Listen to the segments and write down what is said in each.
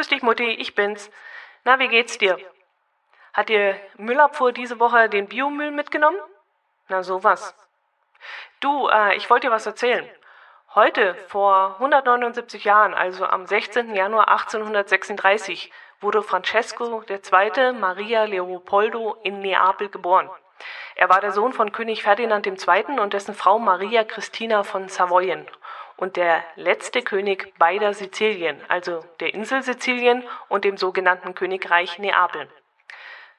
Grüß dich, Mutti, ich bin's. Na, wie geht's dir? Hat dir Müllabfuhr diese Woche den Biomüll mitgenommen? Na, sowas. Du, äh, ich wollte dir was erzählen. Heute, vor 179 Jahren, also am 16. Januar 1836, wurde Francesco II. Maria Leopoldo in Neapel geboren. Er war der Sohn von König Ferdinand II. und dessen Frau Maria Christina von Savoyen und der letzte König beider Sizilien, also der Insel Sizilien und dem sogenannten Königreich Neapel.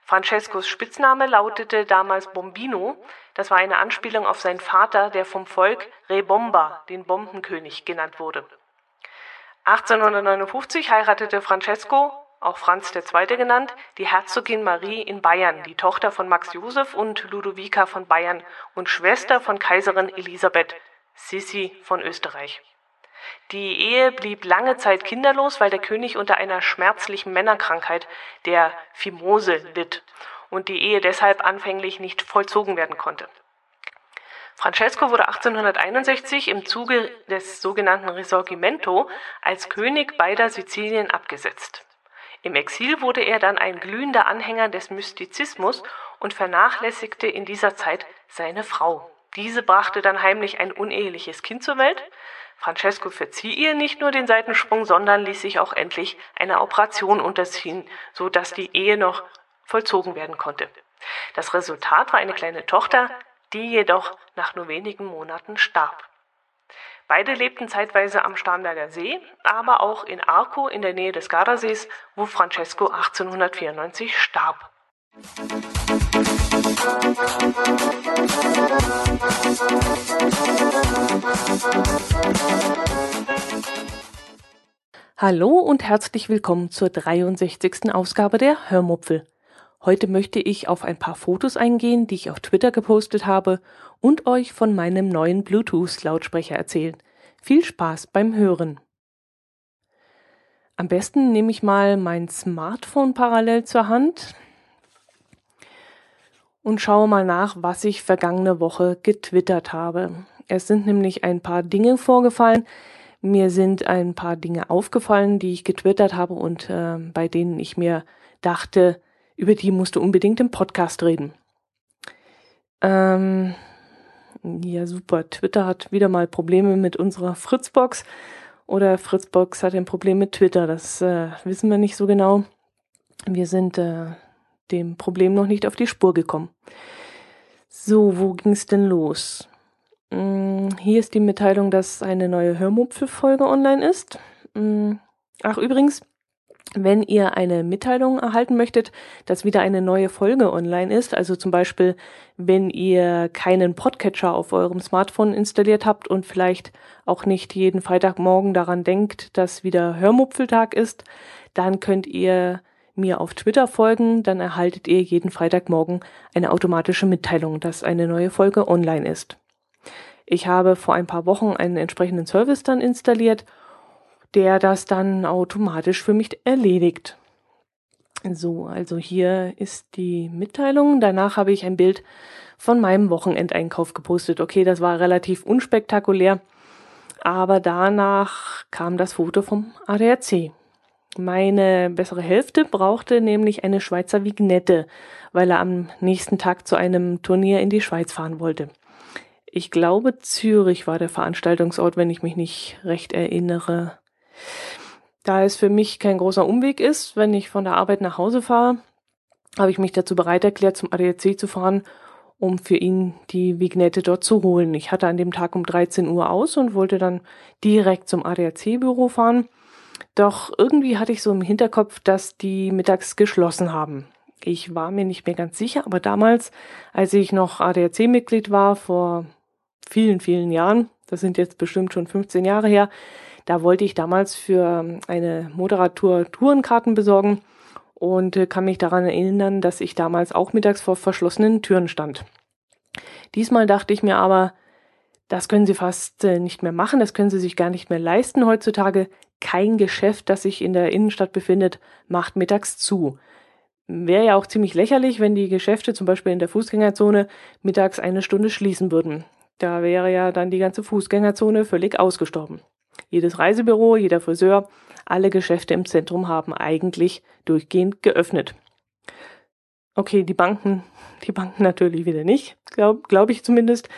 Francescos Spitzname lautete damals Bombino, das war eine Anspielung auf seinen Vater, der vom Volk Re Bomba, den Bombenkönig, genannt wurde. 1859 heiratete Francesco, auch Franz II. genannt, die Herzogin Marie in Bayern, die Tochter von Max Joseph und Ludovica von Bayern und Schwester von Kaiserin Elisabeth, Sissi von Österreich. Die Ehe blieb lange Zeit kinderlos, weil der König unter einer schmerzlichen Männerkrankheit, der Phimose, litt und die Ehe deshalb anfänglich nicht vollzogen werden konnte. Francesco wurde 1861 im Zuge des sogenannten Risorgimento als König beider Sizilien abgesetzt. Im Exil wurde er dann ein glühender Anhänger des Mystizismus und vernachlässigte in dieser Zeit seine Frau. Diese brachte dann heimlich ein uneheliches Kind zur Welt. Francesco verzieh ihr nicht nur den Seitensprung, sondern ließ sich auch endlich einer Operation unterziehen, so dass die Ehe noch vollzogen werden konnte. Das Resultat war eine kleine Tochter, die jedoch nach nur wenigen Monaten starb. Beide lebten zeitweise am Starnberger See, aber auch in Arco in der Nähe des Gardasees, wo Francesco 1894 starb. Hallo und herzlich willkommen zur 63. Ausgabe der Hörmupfel. Heute möchte ich auf ein paar Fotos eingehen, die ich auf Twitter gepostet habe und euch von meinem neuen Bluetooth-Lautsprecher erzählen. Viel Spaß beim Hören. Am besten nehme ich mal mein Smartphone parallel zur Hand und schaue mal nach, was ich vergangene Woche getwittert habe. Es sind nämlich ein paar Dinge vorgefallen. Mir sind ein paar Dinge aufgefallen, die ich getwittert habe und äh, bei denen ich mir dachte, über die musst du unbedingt im Podcast reden. Ähm, ja, super. Twitter hat wieder mal Probleme mit unserer Fritzbox oder Fritzbox hat ein Problem mit Twitter. Das äh, wissen wir nicht so genau. Wir sind äh, dem Problem noch nicht auf die Spur gekommen. So, wo ging's denn los? Hm, hier ist die Mitteilung, dass eine neue Hörmupfel-Folge online ist. Hm, ach, übrigens, wenn ihr eine Mitteilung erhalten möchtet, dass wieder eine neue Folge online ist, also zum Beispiel, wenn ihr keinen Podcatcher auf eurem Smartphone installiert habt und vielleicht auch nicht jeden Freitagmorgen daran denkt, dass wieder Hörmupfeltag ist, dann könnt ihr mir auf Twitter folgen, dann erhaltet ihr jeden Freitagmorgen eine automatische Mitteilung, dass eine neue Folge online ist. Ich habe vor ein paar Wochen einen entsprechenden Service dann installiert der das dann automatisch für mich erledigt. So, also hier ist die Mitteilung. Danach habe ich ein Bild von meinem Wochenendeinkauf gepostet. Okay, das war relativ unspektakulär, aber danach kam das Foto vom ADAC. Meine bessere Hälfte brauchte nämlich eine Schweizer Vignette, weil er am nächsten Tag zu einem Turnier in die Schweiz fahren wollte. Ich glaube, Zürich war der Veranstaltungsort, wenn ich mich nicht recht erinnere. Da es für mich kein großer Umweg ist, wenn ich von der Arbeit nach Hause fahre, habe ich mich dazu bereit erklärt, zum ADAC zu fahren, um für ihn die Vignette dort zu holen. Ich hatte an dem Tag um 13 Uhr aus und wollte dann direkt zum ADAC-Büro fahren. Doch irgendwie hatte ich so im Hinterkopf, dass die mittags geschlossen haben. Ich war mir nicht mehr ganz sicher, aber damals, als ich noch ADAC-Mitglied war, vor vielen, vielen Jahren, das sind jetzt bestimmt schon 15 Jahre her, da wollte ich damals für eine Moderatur Tourenkarten besorgen und äh, kann mich daran erinnern, dass ich damals auch mittags vor verschlossenen Türen stand. Diesmal dachte ich mir aber, das können Sie fast äh, nicht mehr machen, das können Sie sich gar nicht mehr leisten heutzutage. Kein Geschäft, das sich in der Innenstadt befindet, macht mittags zu. Wäre ja auch ziemlich lächerlich, wenn die Geschäfte zum Beispiel in der Fußgängerzone mittags eine Stunde schließen würden. Da wäre ja dann die ganze Fußgängerzone völlig ausgestorben. Jedes Reisebüro, jeder Friseur, alle Geschäfte im Zentrum haben eigentlich durchgehend geöffnet. Okay, die Banken, die Banken natürlich wieder nicht, glaube glaub ich zumindest.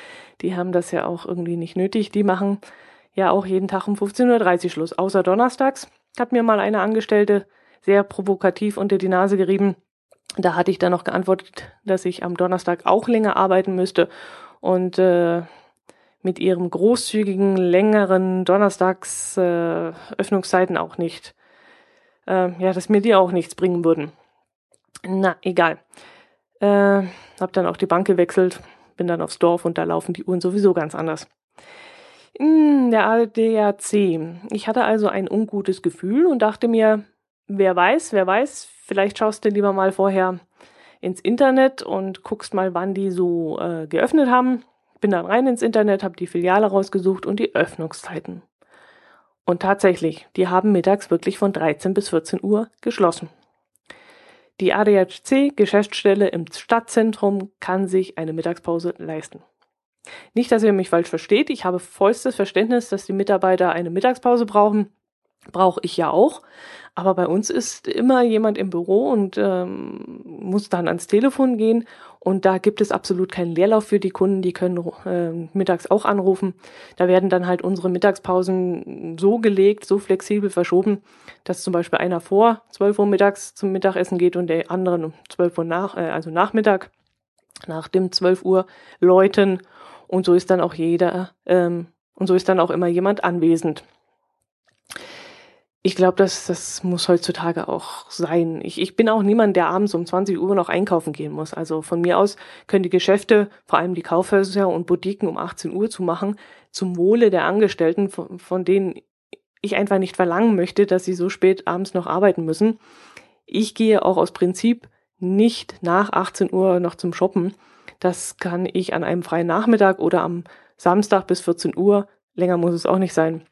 Die haben das ja auch irgendwie nicht nötig. Die machen ja auch jeden Tag um 15.30 Uhr Schluss, außer donnerstags. Hat mir mal eine Angestellte sehr provokativ unter die Nase gerieben. Da hatte ich dann noch geantwortet, dass ich am Donnerstag auch länger arbeiten müsste und äh, mit ihrem großzügigen, längeren Donnerstags äh, auch nicht, äh, ja, dass mir die auch nichts bringen würden. Na, egal. Äh, hab dann auch die Bank gewechselt, bin dann aufs Dorf und da laufen die Uhren sowieso ganz anders. Hm, der ADAC. Ich hatte also ein ungutes Gefühl und dachte mir, wer weiß, wer weiß, vielleicht schaust du lieber mal vorher ins Internet und guckst mal, wann die so äh, geöffnet haben. Bin dann rein ins Internet, habe die Filiale rausgesucht und die Öffnungszeiten. Und tatsächlich, die haben mittags wirklich von 13 bis 14 Uhr geschlossen. Die ADAC Geschäftsstelle im Stadtzentrum kann sich eine Mittagspause leisten. Nicht, dass ihr mich falsch versteht, ich habe vollstes Verständnis, dass die Mitarbeiter eine Mittagspause brauchen. Brauche ich ja auch. Aber bei uns ist immer jemand im Büro und ähm, muss dann ans Telefon gehen. Und da gibt es absolut keinen Leerlauf für die Kunden. Die können äh, mittags auch anrufen. Da werden dann halt unsere Mittagspausen so gelegt, so flexibel verschoben, dass zum Beispiel einer vor 12 Uhr mittags zum Mittagessen geht und der andere um 12 Uhr nach, äh, also Nachmittag, nach dem 12 Uhr läuten. Und so ist dann auch jeder, ähm, und so ist dann auch immer jemand anwesend ich glaube, das, das muss heutzutage auch sein. Ich, ich bin auch niemand, der abends um 20 Uhr noch einkaufen gehen muss. Also von mir aus können die Geschäfte, vor allem die Kaufhäuser und Boutiquen um 18 Uhr zu machen, zum Wohle der Angestellten, von, von denen ich einfach nicht verlangen möchte, dass sie so spät abends noch arbeiten müssen. Ich gehe auch aus Prinzip nicht nach 18 Uhr noch zum Shoppen. Das kann ich an einem freien Nachmittag oder am Samstag bis 14 Uhr, länger muss es auch nicht sein,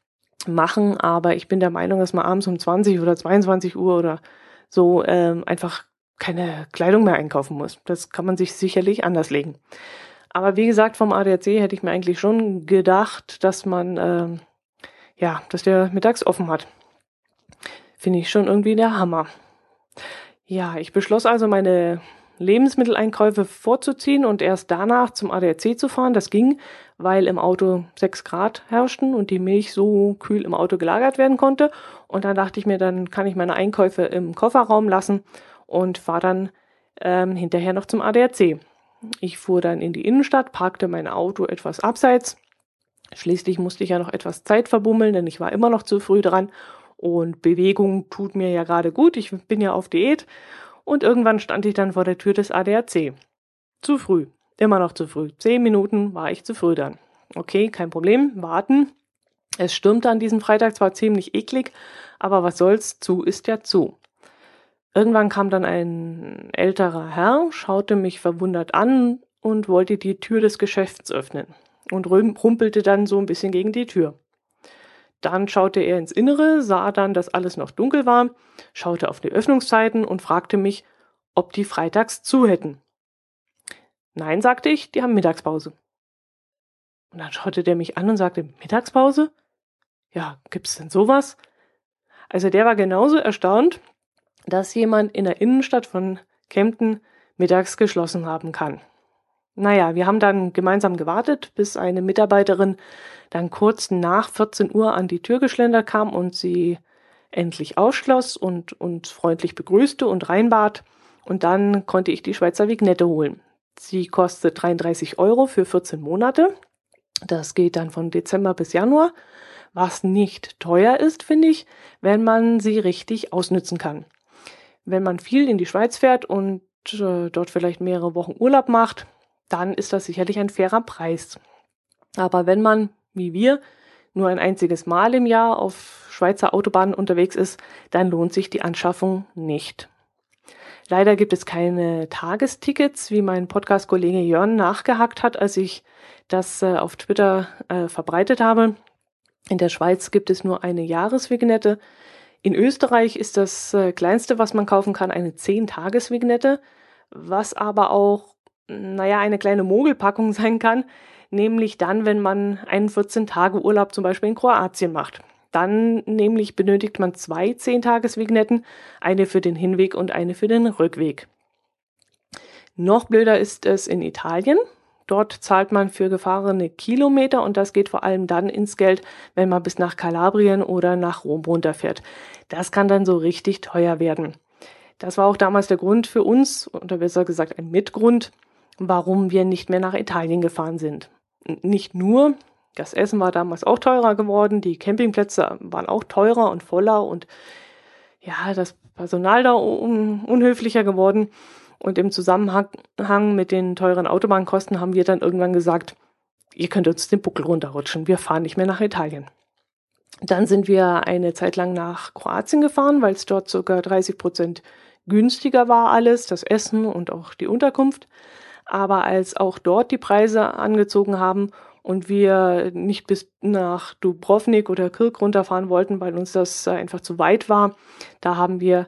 machen, aber ich bin der Meinung, dass man abends um 20 oder 22 Uhr oder so ähm, einfach keine Kleidung mehr einkaufen muss. Das kann man sich sicherlich anders legen. Aber wie gesagt, vom ADAC hätte ich mir eigentlich schon gedacht, dass man, ähm, ja, dass der mittags offen hat. Finde ich schon irgendwie der Hammer. Ja, ich beschloss also meine Lebensmitteleinkäufe vorzuziehen und erst danach zum ADAC zu fahren. Das ging, weil im Auto 6 Grad herrschten und die Milch so kühl im Auto gelagert werden konnte. Und dann dachte ich mir, dann kann ich meine Einkäufe im Kofferraum lassen und fahre dann ähm, hinterher noch zum ADAC. Ich fuhr dann in die Innenstadt, parkte mein Auto etwas abseits. Schließlich musste ich ja noch etwas Zeit verbummeln, denn ich war immer noch zu früh dran. Und Bewegung tut mir ja gerade gut. Ich bin ja auf Diät. Und irgendwann stand ich dann vor der Tür des ADAC. Zu früh. Immer noch zu früh. Zehn Minuten war ich zu früh dann. Okay, kein Problem. Warten. Es stürmte an diesem Freitag zwar ziemlich eklig, aber was soll's, zu ist ja zu. Irgendwann kam dann ein älterer Herr, schaute mich verwundert an und wollte die Tür des Geschäfts öffnen und rumpelte dann so ein bisschen gegen die Tür. Dann schaute er ins Innere, sah dann, dass alles noch dunkel war, schaute auf die Öffnungszeiten und fragte mich, ob die freitags zu hätten. Nein, sagte ich, die haben Mittagspause. Und dann schaute der mich an und sagte, Mittagspause? Ja, gibt's denn sowas? Also der war genauso erstaunt, dass jemand in der Innenstadt von Kempten mittags geschlossen haben kann. Naja, wir haben dann gemeinsam gewartet, bis eine Mitarbeiterin dann kurz nach 14 Uhr an die Tür geschlendert kam und sie endlich ausschloss und uns freundlich begrüßte und reinbat. Und dann konnte ich die Schweizer Vignette holen. Sie kostet 33 Euro für 14 Monate. Das geht dann von Dezember bis Januar, was nicht teuer ist, finde ich, wenn man sie richtig ausnützen kann. Wenn man viel in die Schweiz fährt und äh, dort vielleicht mehrere Wochen Urlaub macht, dann ist das sicherlich ein fairer Preis. Aber wenn man, wie wir, nur ein einziges Mal im Jahr auf Schweizer Autobahnen unterwegs ist, dann lohnt sich die Anschaffung nicht. Leider gibt es keine Tagestickets, wie mein Podcast-Kollege Jörn nachgehakt hat, als ich das äh, auf Twitter äh, verbreitet habe. In der Schweiz gibt es nur eine Jahresvignette. In Österreich ist das äh, kleinste, was man kaufen kann, eine 10-Tages-Vignette, was aber auch naja, eine kleine Mogelpackung sein kann, nämlich dann, wenn man einen 14-Tage-Urlaub zum Beispiel in Kroatien macht. Dann nämlich benötigt man zwei Zehntagesvignetten, eine für den Hinweg und eine für den Rückweg. Noch blöder ist es in Italien. Dort zahlt man für gefahrene Kilometer und das geht vor allem dann ins Geld, wenn man bis nach Kalabrien oder nach Rom runterfährt. Das kann dann so richtig teuer werden. Das war auch damals der Grund für uns, oder besser gesagt ein Mitgrund, warum wir nicht mehr nach Italien gefahren sind. Nicht nur, das Essen war damals auch teurer geworden, die Campingplätze waren auch teurer und voller und ja, das Personal da un unhöflicher geworden. Und im Zusammenhang mit den teuren Autobahnkosten haben wir dann irgendwann gesagt, ihr könnt uns den Buckel runterrutschen, wir fahren nicht mehr nach Italien. Dann sind wir eine Zeit lang nach Kroatien gefahren, weil es dort sogar 30 Prozent günstiger war alles, das Essen und auch die Unterkunft. Aber als auch dort die Preise angezogen haben und wir nicht bis nach Dubrovnik oder Kirk runterfahren wollten, weil uns das einfach zu weit war, da haben wir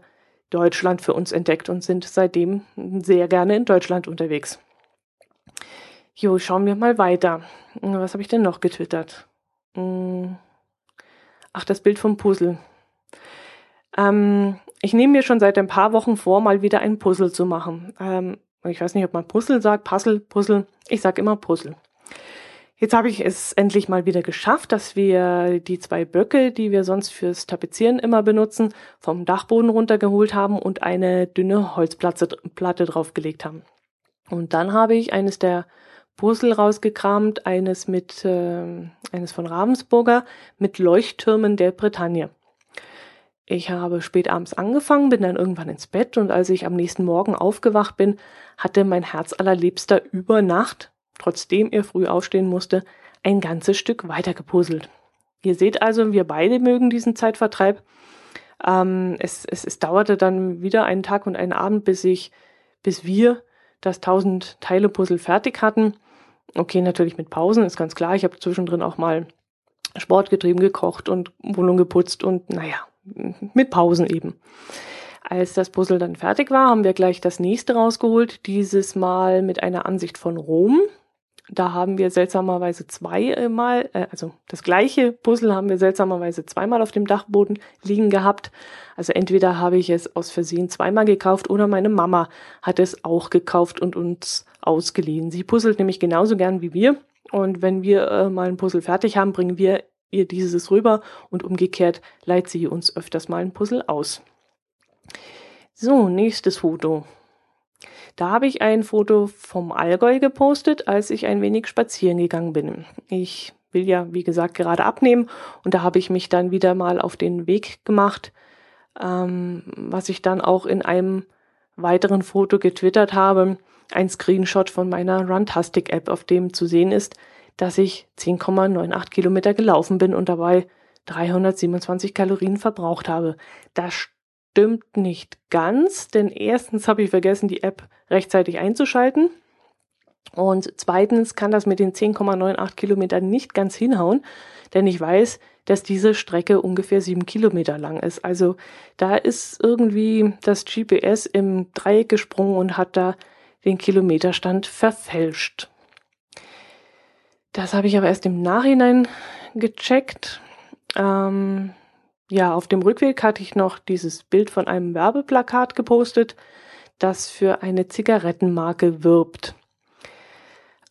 Deutschland für uns entdeckt und sind seitdem sehr gerne in Deutschland unterwegs. Jo, schauen wir mal weiter. Was habe ich denn noch getwittert? Hm. Ach, das Bild vom Puzzle. Ähm, ich nehme mir schon seit ein paar Wochen vor, mal wieder ein Puzzle zu machen. Ähm, ich weiß nicht, ob man Puzzle sagt, Puzzle, Puzzle. Ich sage immer Puzzle. Jetzt habe ich es endlich mal wieder geschafft, dass wir die zwei Böcke, die wir sonst fürs Tapezieren immer benutzen, vom Dachboden runtergeholt haben und eine dünne Holzplatte Platte draufgelegt haben. Und dann habe ich eines der Puzzle rausgekramt, eines mit äh, eines von Ravensburger mit Leuchttürmen der Bretagne. Ich habe spät abends angefangen, bin dann irgendwann ins Bett und als ich am nächsten Morgen aufgewacht bin, hatte mein Herz allerliebster über Nacht trotzdem er früh aufstehen musste, ein ganzes Stück weiter gepuzzelt. Ihr seht also, wir beide mögen diesen Zeitvertreib. Ähm, es, es, es dauerte dann wieder einen Tag und einen Abend, bis ich, bis wir das 1000 Teile Puzzle fertig hatten. Okay, natürlich mit Pausen, ist ganz klar. Ich habe zwischendrin auch mal Sport getrieben, gekocht und Wohnung geputzt und naja, mit Pausen eben. Als das Puzzle dann fertig war, haben wir gleich das nächste rausgeholt, dieses Mal mit einer Ansicht von Rom. Da haben wir seltsamerweise zweimal, äh, also das gleiche Puzzle haben wir seltsamerweise zweimal auf dem Dachboden liegen gehabt. Also entweder habe ich es aus Versehen zweimal gekauft oder meine Mama hat es auch gekauft und uns ausgeliehen. Sie puzzelt nämlich genauso gern wie wir. Und wenn wir äh, mal ein Puzzle fertig haben, bringen wir ihr dieses rüber und umgekehrt leiht sie uns öfters mal ein Puzzle aus. So, nächstes Foto. Da habe ich ein Foto vom Allgäu gepostet, als ich ein wenig spazieren gegangen bin. Ich will ja, wie gesagt, gerade abnehmen und da habe ich mich dann wieder mal auf den Weg gemacht, ähm, was ich dann auch in einem weiteren Foto getwittert habe, ein Screenshot von meiner Runtastic App, auf dem zu sehen ist, dass ich 10,98 Kilometer gelaufen bin und dabei 327 Kalorien verbraucht habe. Das stimmt nicht ganz, denn erstens habe ich vergessen, die App rechtzeitig einzuschalten. Und zweitens kann das mit den 10,98 Kilometern nicht ganz hinhauen, denn ich weiß, dass diese Strecke ungefähr sieben Kilometer lang ist. Also da ist irgendwie das GPS im Dreieck gesprungen und hat da den Kilometerstand verfälscht. Das habe ich aber erst im Nachhinein gecheckt. Ähm, ja, auf dem Rückweg hatte ich noch dieses Bild von einem Werbeplakat gepostet, das für eine Zigarettenmarke wirbt.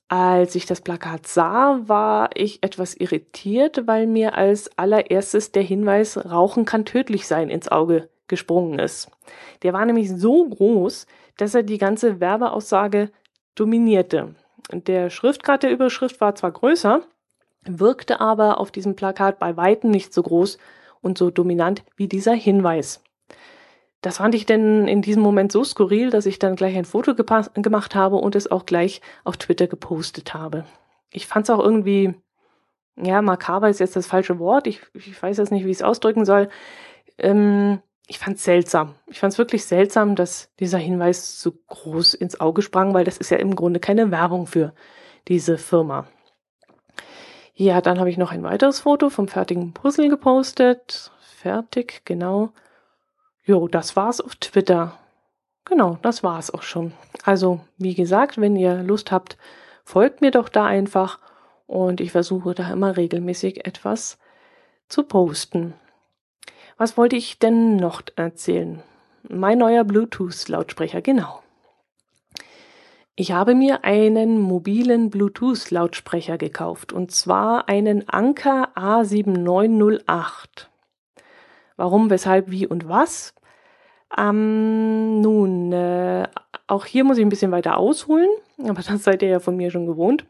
Als ich das Plakat sah, war ich etwas irritiert, weil mir als allererstes der Hinweis Rauchen kann tödlich sein ins Auge gesprungen ist. Der war nämlich so groß, dass er die ganze Werbeaussage dominierte. Der Schriftgrad der Überschrift war zwar größer, wirkte aber auf diesem Plakat bei weitem nicht so groß und so dominant wie dieser Hinweis. Das fand ich denn in diesem Moment so skurril, dass ich dann gleich ein Foto gemacht habe und es auch gleich auf Twitter gepostet habe. Ich fand es auch irgendwie, ja, makaber ist jetzt das falsche Wort. Ich, ich weiß jetzt nicht, wie ich es ausdrücken soll. Ähm, ich fand es seltsam. Ich fand es wirklich seltsam, dass dieser Hinweis so groß ins Auge sprang, weil das ist ja im Grunde keine Werbung für diese Firma. Ja, dann habe ich noch ein weiteres Foto vom fertigen Puzzle gepostet. Fertig, genau. Jo, das war's auf Twitter. Genau, das war's auch schon. Also, wie gesagt, wenn ihr Lust habt, folgt mir doch da einfach und ich versuche da immer regelmäßig etwas zu posten. Was wollte ich denn noch erzählen? Mein neuer Bluetooth-Lautsprecher, genau. Ich habe mir einen mobilen Bluetooth-Lautsprecher gekauft und zwar einen Anker A7908. Warum, weshalb, wie und was? Ähm, nun, äh, auch hier muss ich ein bisschen weiter ausholen, aber das seid ihr ja von mir schon gewohnt.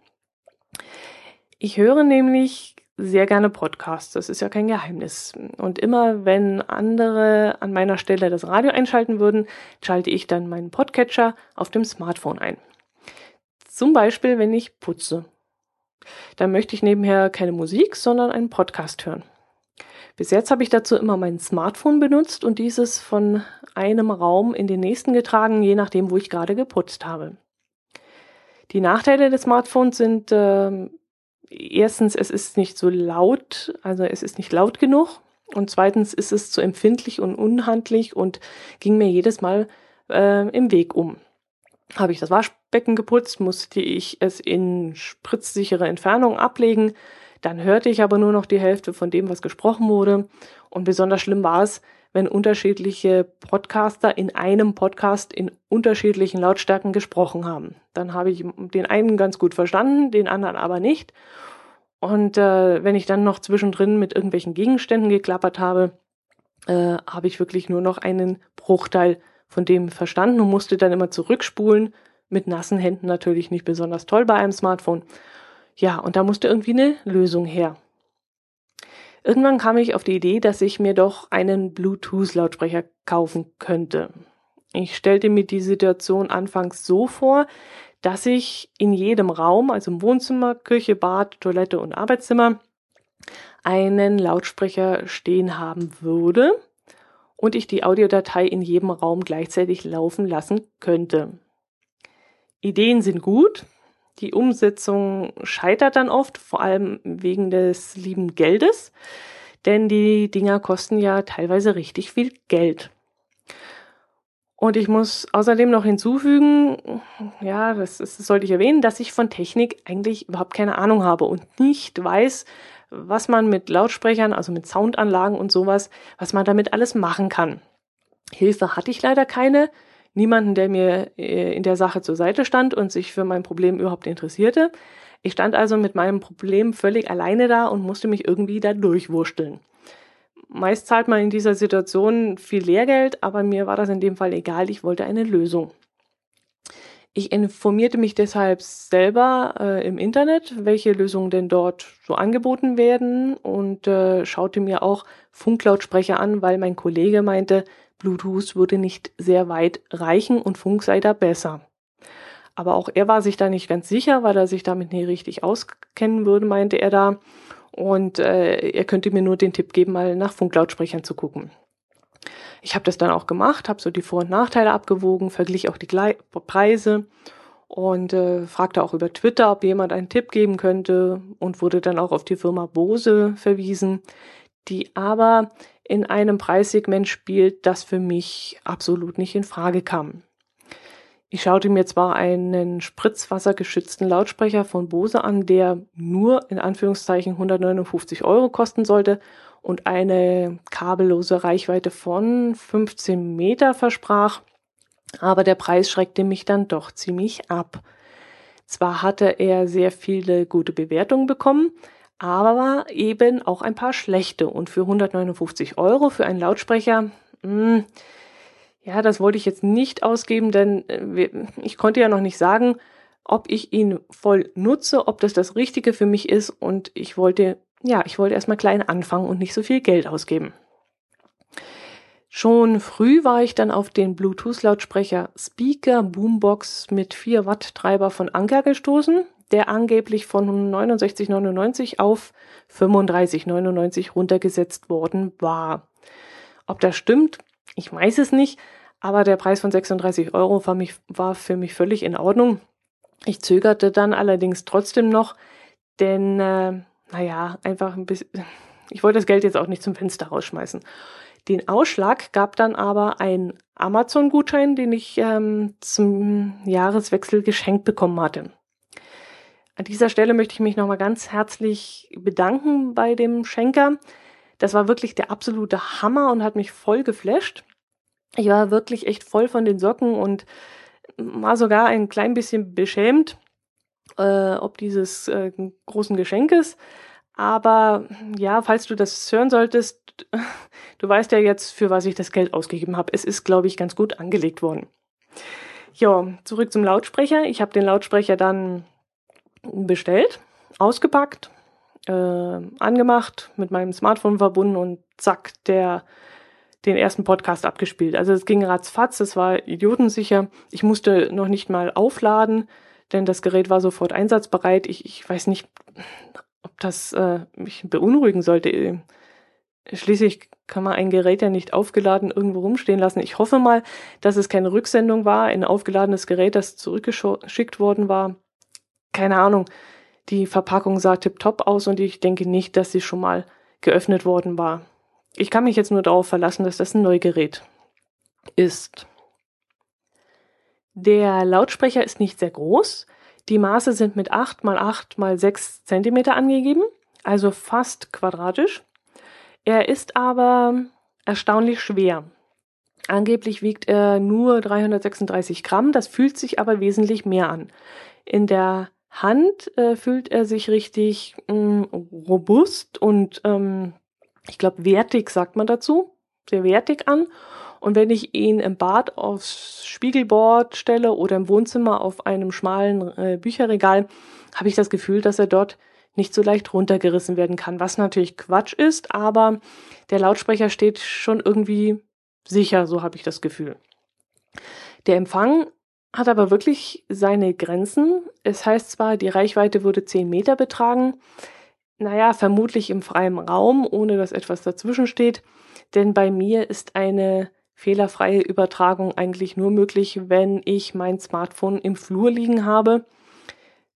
Ich höre nämlich sehr gerne Podcasts, das ist ja kein Geheimnis. Und immer wenn andere an meiner Stelle das Radio einschalten würden, schalte ich dann meinen Podcatcher auf dem Smartphone ein. Zum Beispiel, wenn ich putze. Dann möchte ich nebenher keine Musik, sondern einen Podcast hören. Bis jetzt habe ich dazu immer mein Smartphone benutzt und dieses von einem Raum in den nächsten getragen, je nachdem, wo ich gerade geputzt habe. Die Nachteile des Smartphones sind äh, erstens, es ist nicht so laut, also es ist nicht laut genug. Und zweitens ist es zu empfindlich und unhandlich und ging mir jedes Mal äh, im Weg um. Habe ich das Waschbecken geputzt, musste ich es in spritzsichere Entfernung ablegen. Dann hörte ich aber nur noch die Hälfte von dem, was gesprochen wurde. Und besonders schlimm war es, wenn unterschiedliche Podcaster in einem Podcast in unterschiedlichen Lautstärken gesprochen haben. Dann habe ich den einen ganz gut verstanden, den anderen aber nicht. Und äh, wenn ich dann noch zwischendrin mit irgendwelchen Gegenständen geklappert habe, äh, habe ich wirklich nur noch einen Bruchteil von dem verstanden und musste dann immer zurückspulen. Mit nassen Händen natürlich nicht besonders toll bei einem Smartphone. Ja, und da musste irgendwie eine Lösung her. Irgendwann kam ich auf die Idee, dass ich mir doch einen Bluetooth-Lautsprecher kaufen könnte. Ich stellte mir die Situation anfangs so vor, dass ich in jedem Raum, also im Wohnzimmer, Küche, Bad, Toilette und Arbeitszimmer, einen Lautsprecher stehen haben würde und ich die Audiodatei in jedem Raum gleichzeitig laufen lassen könnte. Ideen sind gut, die Umsetzung scheitert dann oft, vor allem wegen des lieben Geldes, denn die Dinger kosten ja teilweise richtig viel Geld. Und ich muss außerdem noch hinzufügen, ja, das, das sollte ich erwähnen, dass ich von Technik eigentlich überhaupt keine Ahnung habe und nicht weiß, was man mit Lautsprechern, also mit Soundanlagen und sowas, was man damit alles machen kann. Hilfe hatte ich leider keine niemanden, der mir äh, in der Sache zur Seite stand und sich für mein Problem überhaupt interessierte. Ich stand also mit meinem Problem völlig alleine da und musste mich irgendwie da durchwursteln. Meist zahlt man in dieser Situation viel Lehrgeld, aber mir war das in dem Fall egal, ich wollte eine Lösung. Ich informierte mich deshalb selber äh, im Internet, welche Lösungen denn dort so angeboten werden und äh, schaute mir auch Funklautsprecher an, weil mein Kollege meinte, Bluetooth würde nicht sehr weit reichen und Funk sei da besser. Aber auch er war sich da nicht ganz sicher, weil er sich damit nicht richtig auskennen würde, meinte er da. Und äh, er könnte mir nur den Tipp geben, mal nach Funklautsprechern zu gucken. Ich habe das dann auch gemacht, habe so die Vor- und Nachteile abgewogen, verglich auch die Gle Preise und äh, fragte auch über Twitter, ob jemand einen Tipp geben könnte und wurde dann auch auf die Firma Bose verwiesen, die aber in einem Preissegment spielt, das für mich absolut nicht in Frage kam. Ich schaute mir zwar einen spritzwassergeschützten Lautsprecher von Bose an, der nur in Anführungszeichen 159 Euro kosten sollte und eine kabellose Reichweite von 15 Meter versprach, aber der Preis schreckte mich dann doch ziemlich ab. Zwar hatte er sehr viele gute Bewertungen bekommen, aber eben auch ein paar schlechte. Und für 159 Euro für einen Lautsprecher, mh, hm, ja, das wollte ich jetzt nicht ausgeben, denn äh, ich konnte ja noch nicht sagen, ob ich ihn voll nutze, ob das das Richtige für mich ist. Und ich wollte, ja, ich wollte erstmal klein anfangen und nicht so viel Geld ausgeben. Schon früh war ich dann auf den Bluetooth-Lautsprecher Speaker Boombox mit 4 Watt Treiber von Anker gestoßen der angeblich von 69,99 auf 35,99 runtergesetzt worden war. Ob das stimmt, ich weiß es nicht, aber der Preis von 36 Euro war, mich, war für mich völlig in Ordnung. Ich zögerte dann allerdings trotzdem noch, denn, äh, naja, einfach ein bisschen, ich wollte das Geld jetzt auch nicht zum Fenster rausschmeißen. Den Ausschlag gab dann aber ein Amazon-Gutschein, den ich ähm, zum Jahreswechsel geschenkt bekommen hatte. An dieser Stelle möchte ich mich nochmal ganz herzlich bedanken bei dem Schenker. Das war wirklich der absolute Hammer und hat mich voll geflasht. Ich war wirklich echt voll von den Socken und war sogar ein klein bisschen beschämt, äh, ob dieses äh, großen Geschenkes. Aber ja, falls du das hören solltest, du weißt ja jetzt, für was ich das Geld ausgegeben habe. Es ist, glaube ich, ganz gut angelegt worden. Ja, zurück zum Lautsprecher. Ich habe den Lautsprecher dann bestellt, ausgepackt, äh, angemacht, mit meinem Smartphone verbunden und zack, der den ersten Podcast abgespielt. Also es ging ratzfatz, es war idiotensicher. Ich musste noch nicht mal aufladen, denn das Gerät war sofort einsatzbereit. Ich, ich weiß nicht, ob das äh, mich beunruhigen sollte. Schließlich kann man ein Gerät ja nicht aufgeladen irgendwo rumstehen lassen. Ich hoffe mal, dass es keine Rücksendung war, ein aufgeladenes Gerät, das zurückgeschickt worden war. Keine Ahnung. Die Verpackung sah tipptopp aus und ich denke nicht, dass sie schon mal geöffnet worden war. Ich kann mich jetzt nur darauf verlassen, dass das ein Neugerät ist. Der Lautsprecher ist nicht sehr groß. Die Maße sind mit 8 mal 8 mal 6 cm angegeben, also fast quadratisch. Er ist aber erstaunlich schwer. Angeblich wiegt er nur 336 Gramm, das fühlt sich aber wesentlich mehr an. In der Hand äh, fühlt er sich richtig mh, mm, robust und ähm, ich glaube wertig sagt man dazu, sehr wertig an. Und wenn ich ihn im Bad aufs Spiegelboard stelle oder im Wohnzimmer auf einem schmalen äh, Bücherregal, habe ich das Gefühl, dass er dort nicht so leicht runtergerissen werden kann, was natürlich Quatsch ist, aber der Lautsprecher steht schon irgendwie sicher, so habe ich das Gefühl. Der Empfang hat aber wirklich seine Grenzen. Es heißt zwar, die Reichweite würde 10 Meter betragen, naja, vermutlich im freien Raum, ohne dass etwas dazwischen steht, denn bei mir ist eine fehlerfreie Übertragung eigentlich nur möglich, wenn ich mein Smartphone im Flur liegen habe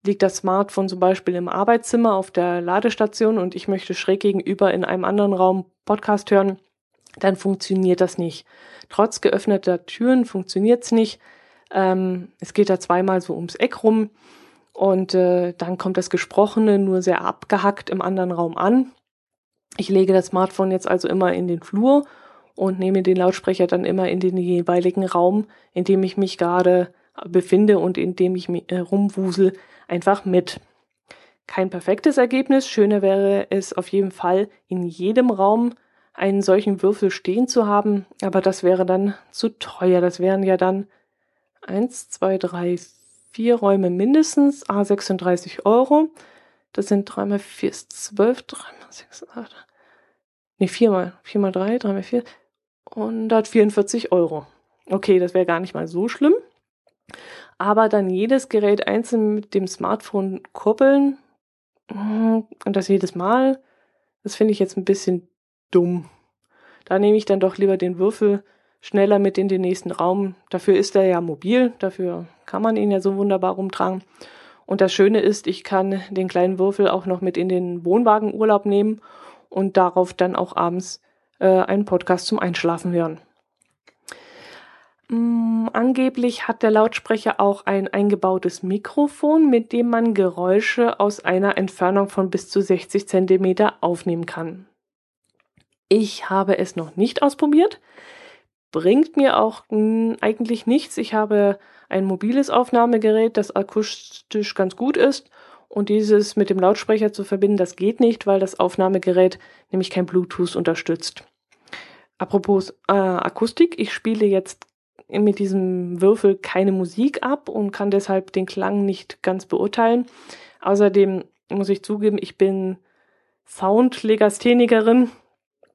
liegt das Smartphone zum Beispiel im Arbeitszimmer auf der Ladestation und ich möchte schräg gegenüber in einem anderen Raum Podcast hören, dann funktioniert das nicht. Trotz geöffneter Türen funktioniert es nicht. Ähm, es geht da zweimal so ums Eck rum und äh, dann kommt das Gesprochene nur sehr abgehackt im anderen Raum an. Ich lege das Smartphone jetzt also immer in den Flur und nehme den Lautsprecher dann immer in den jeweiligen Raum, in dem ich mich gerade befinde und in dem ich mich, äh, rumwusel, einfach mit. Kein perfektes Ergebnis, schöner wäre es auf jeden Fall, in jedem Raum einen solchen Würfel stehen zu haben, aber das wäre dann zu teuer. Das wären ja dann eins, zwei, drei, vier Räume mindestens, a 36 Euro. Das sind dreimal vier ist zwölf, dreimal sechs, acht. Nee, viermal, viermal drei, dreimal vier. 144 Euro. Okay, das wäre gar nicht mal so schlimm aber dann jedes Gerät einzeln mit dem Smartphone koppeln mm, und das jedes Mal, das finde ich jetzt ein bisschen dumm. Da nehme ich dann doch lieber den Würfel schneller mit in den nächsten Raum. Dafür ist er ja mobil, dafür kann man ihn ja so wunderbar rumtragen. Und das Schöne ist, ich kann den kleinen Würfel auch noch mit in den Wohnwagenurlaub nehmen und darauf dann auch abends äh, einen Podcast zum Einschlafen hören. Mm, angeblich hat der Lautsprecher auch ein eingebautes Mikrofon, mit dem man Geräusche aus einer Entfernung von bis zu 60 Zentimeter aufnehmen kann. Ich habe es noch nicht ausprobiert, bringt mir auch eigentlich nichts. Ich habe ein mobiles Aufnahmegerät, das akustisch ganz gut ist und dieses mit dem Lautsprecher zu verbinden, das geht nicht, weil das Aufnahmegerät nämlich kein Bluetooth unterstützt. Apropos äh, Akustik, ich spiele jetzt mit diesem Würfel keine Musik ab und kann deshalb den Klang nicht ganz beurteilen. Außerdem muss ich zugeben, ich bin Soundlegasthenikerin.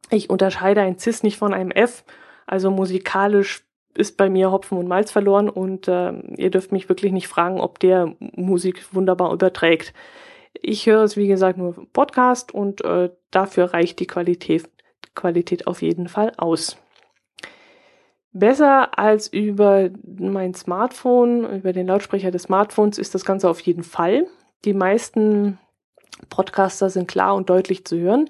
Ich unterscheide ein Cis nicht von einem F. Also musikalisch ist bei mir Hopfen und Malz verloren und äh, ihr dürft mich wirklich nicht fragen, ob der Musik wunderbar überträgt. Ich höre es, wie gesagt, nur Podcast und äh, dafür reicht die Qualität, Qualität auf jeden Fall aus. Besser als über mein Smartphone, über den Lautsprecher des Smartphones ist das Ganze auf jeden Fall. Die meisten Podcaster sind klar und deutlich zu hören.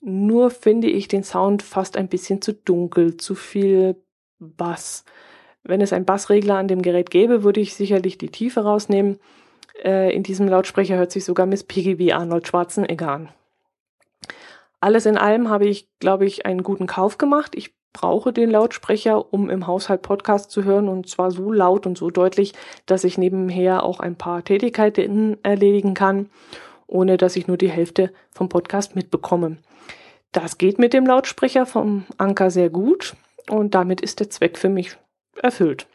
Nur finde ich den Sound fast ein bisschen zu dunkel, zu viel Bass. Wenn es einen Bassregler an dem Gerät gäbe, würde ich sicherlich die Tiefe rausnehmen. Äh, in diesem Lautsprecher hört sich sogar Miss Piggy wie Arnold Schwarzenegger an. Alles in allem habe ich, glaube ich, einen guten Kauf gemacht. Ich brauche den Lautsprecher, um im Haushalt Podcast zu hören und zwar so laut und so deutlich, dass ich nebenher auch ein paar Tätigkeiten erledigen kann, ohne dass ich nur die Hälfte vom Podcast mitbekomme. Das geht mit dem Lautsprecher vom Anker sehr gut und damit ist der Zweck für mich erfüllt.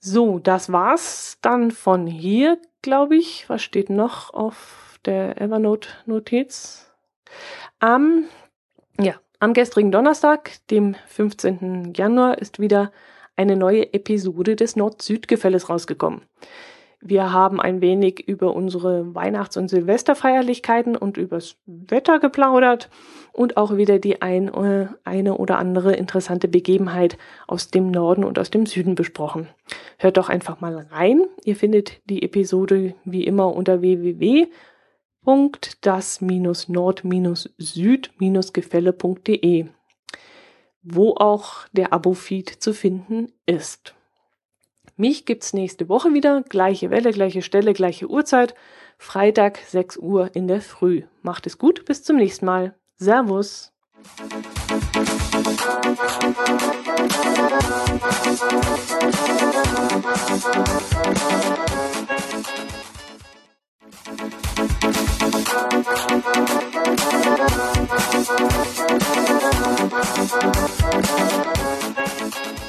So, das war's dann von hier, glaube ich. Was steht noch auf der Evernote-Notiz? Am, ja, am gestrigen Donnerstag, dem 15. Januar, ist wieder eine neue Episode des Nord-Süd-Gefälles rausgekommen. Wir haben ein wenig über unsere Weihnachts- und Silvesterfeierlichkeiten und übers Wetter geplaudert und auch wieder die ein, äh, eine oder andere interessante Begebenheit aus dem Norden und aus dem Süden besprochen. Hört doch einfach mal rein. Ihr findet die Episode wie immer unter www.das-nord-süd-gefälle.de, wo auch der Abo-Feed zu finden ist. Mich gibt's nächste Woche wieder. Gleiche Welle, gleiche Stelle, gleiche Uhrzeit. Freitag 6 Uhr in der Früh. Macht es gut, bis zum nächsten Mal. Servus. Thank